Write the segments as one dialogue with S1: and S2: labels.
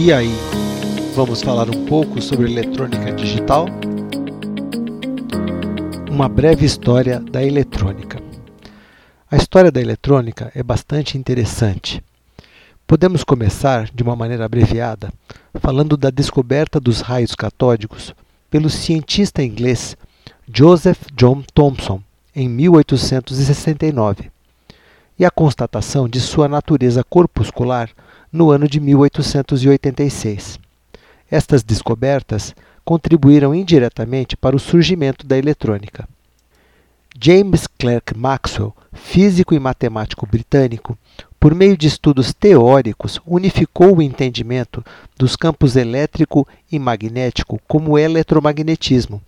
S1: E aí, vamos falar um pouco sobre eletrônica digital? Uma breve história da eletrônica. A história da eletrônica é bastante interessante. Podemos começar, de uma maneira abreviada, falando da descoberta dos raios catódicos pelo cientista inglês Joseph John Thomson em 1869 e a constatação de sua natureza corpuscular no ano de 1886. Estas descobertas contribuíram indiretamente para o surgimento da eletrônica. James Clerk Maxwell, físico e matemático britânico, por meio de estudos teóricos, unificou o entendimento dos campos elétrico e magnético como eletromagnetismo,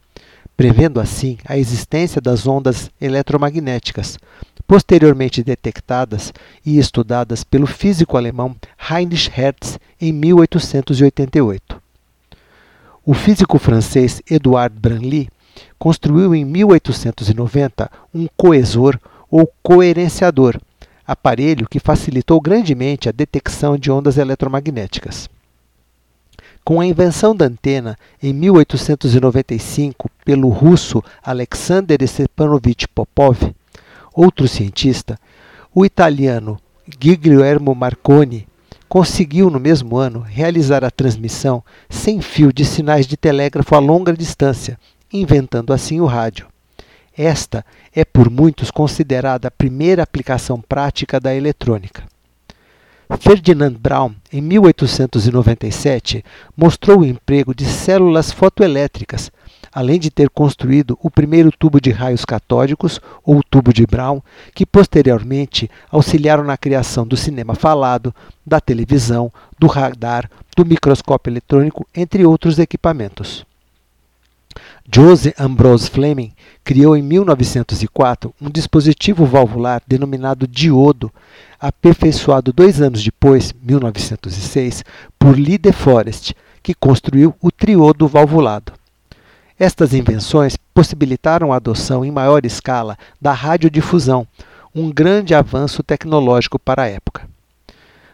S1: prevendo assim a existência das ondas eletromagnéticas, posteriormente detectadas e estudadas pelo físico alemão Heinrich Hertz em 1888. O físico francês Edouard Branly construiu em 1890 um coesor ou coerenciador, aparelho que facilitou grandemente a detecção de ondas eletromagnéticas. Com a invenção da antena em 1895 pelo russo Alexander Stepanovich Popov, outro cientista, o italiano Guglielmo Marconi conseguiu no mesmo ano realizar a transmissão sem fio de sinais de telégrafo a longa distância, inventando assim o rádio. Esta é por muitos considerada a primeira aplicação prática da eletrônica. Ferdinand Braun, em 1897, mostrou o emprego de células fotoelétricas além de ter construído o primeiro tubo de raios catódicos, ou tubo de Brown, que posteriormente auxiliaram na criação do cinema falado, da televisão, do radar, do microscópio eletrônico, entre outros equipamentos. Joseph Ambrose Fleming criou em 1904 um dispositivo valvular denominado diodo, aperfeiçoado dois anos depois, 1906, por Lee De Forest, que construiu o triodo valvulado. Estas invenções possibilitaram a adoção em maior escala da radiodifusão, um grande avanço tecnológico para a época.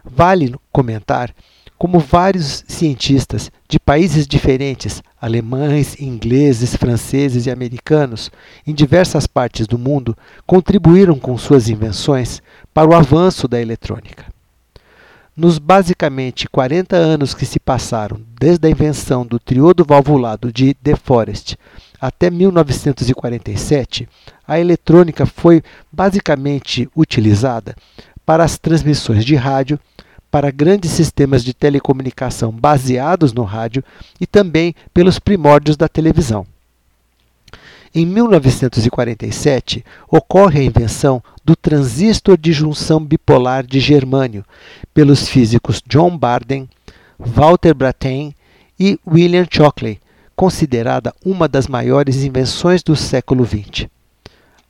S1: Vale comentar como vários cientistas de países diferentes, alemães, ingleses, franceses e americanos, em diversas partes do mundo, contribuíram com suas invenções para o avanço da eletrônica. Nos basicamente 40 anos que se passaram desde a invenção do triodo valvulado de De Forest até 1947, a eletrônica foi basicamente utilizada para as transmissões de rádio, para grandes sistemas de telecomunicação baseados no rádio e também pelos primórdios da televisão. Em 1947, ocorre a invenção do transistor de junção bipolar de germânio pelos físicos John Barden, Walter Brattain e William Shockley, considerada uma das maiores invenções do século XX.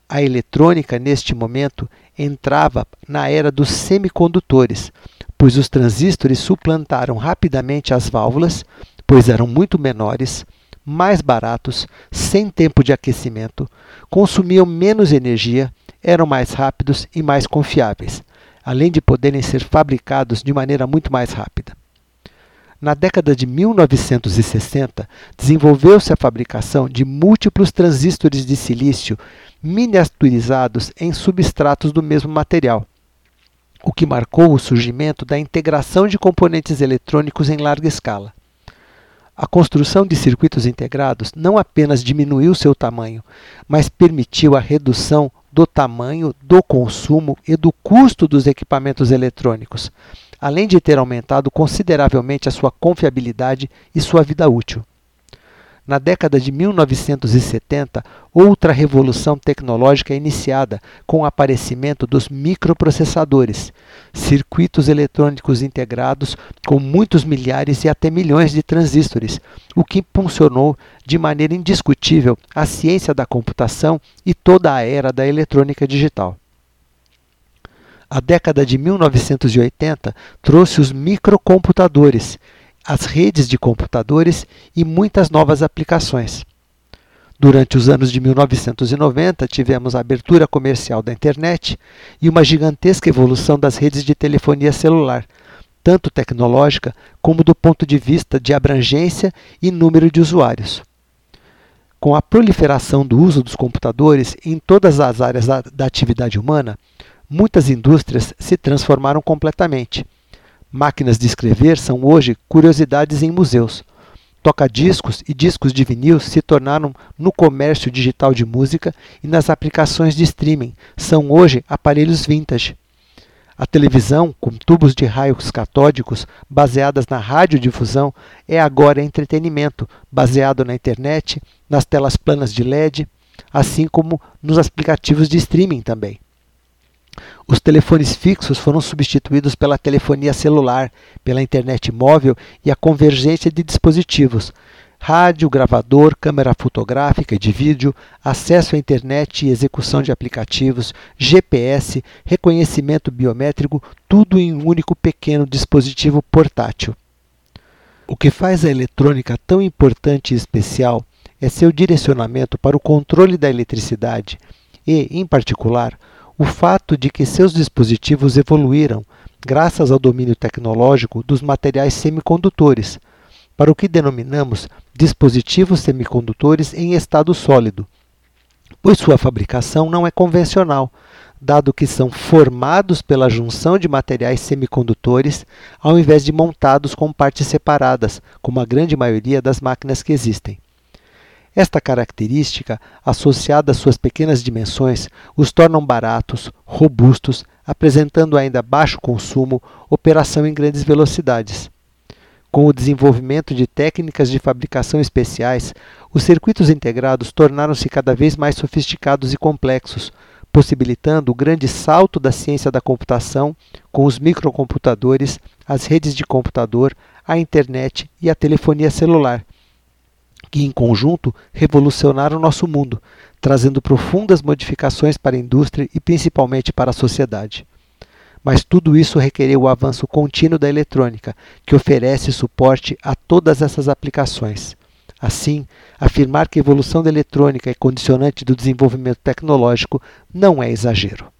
S1: A eletrônica, neste momento, entrava na era dos semicondutores, pois os transistores suplantaram rapidamente as válvulas, pois eram muito menores, mais baratos, sem tempo de aquecimento, consumiam menos energia, eram mais rápidos e mais confiáveis, além de poderem ser fabricados de maneira muito mais rápida. Na década de 1960, desenvolveu-se a fabricação de múltiplos transistores de silício miniaturizados em substratos do mesmo material, o que marcou o surgimento da integração de componentes eletrônicos em larga escala. A construção de circuitos integrados não apenas diminuiu seu tamanho, mas permitiu a redução do tamanho, do consumo e do custo dos equipamentos eletrônicos, além de ter aumentado consideravelmente a sua confiabilidade e sua vida útil. Na década de 1970, outra revolução tecnológica é iniciada com o aparecimento dos microprocessadores, circuitos eletrônicos integrados com muitos milhares e até milhões de transistores, o que impulsionou de maneira indiscutível a ciência da computação e toda a era da eletrônica digital. A década de 1980 trouxe os microcomputadores, as redes de computadores e muitas novas aplicações. Durante os anos de 1990, tivemos a abertura comercial da internet e uma gigantesca evolução das redes de telefonia celular, tanto tecnológica como do ponto de vista de abrangência e número de usuários. Com a proliferação do uso dos computadores em todas as áreas da, da atividade humana, muitas indústrias se transformaram completamente. Máquinas de escrever são hoje curiosidades em museus. Toca-discos e discos de vinil se tornaram no comércio digital de música e nas aplicações de streaming, são hoje aparelhos vintage. A televisão, com tubos de raios catódicos baseadas na radiodifusão, é agora entretenimento, baseado na internet, nas telas planas de LED, assim como nos aplicativos de streaming também. Os telefones fixos foram substituídos pela telefonia celular, pela internet móvel e a convergência de dispositivos, rádio, gravador, câmera fotográfica e de vídeo, acesso à internet e execução de aplicativos, GPS, reconhecimento biométrico, tudo em um único pequeno dispositivo portátil. O que faz a eletrônica tão importante e especial é seu direcionamento para o controle da eletricidade e, em particular, o fato de que seus dispositivos evoluíram graças ao domínio tecnológico dos materiais semicondutores para o que denominamos dispositivos semicondutores em estado sólido, pois sua fabricação não é convencional, dado que são formados pela junção de materiais semicondutores ao invés de montados com partes separadas, como a grande maioria das máquinas que existem. Esta característica, associada às suas pequenas dimensões, os tornam baratos, robustos, apresentando ainda baixo consumo, operação em grandes velocidades. Com o desenvolvimento de técnicas de fabricação especiais, os circuitos integrados tornaram-se cada vez mais sofisticados e complexos, possibilitando o grande salto da ciência da computação com os microcomputadores, as redes de computador, a internet e a telefonia celular, que em conjunto revolucionaram nosso mundo, trazendo profundas modificações para a indústria e principalmente para a sociedade. Mas tudo isso requereu o avanço contínuo da eletrônica, que oferece suporte a todas essas aplicações. Assim, afirmar que a evolução da eletrônica é condicionante do desenvolvimento tecnológico não é exagero.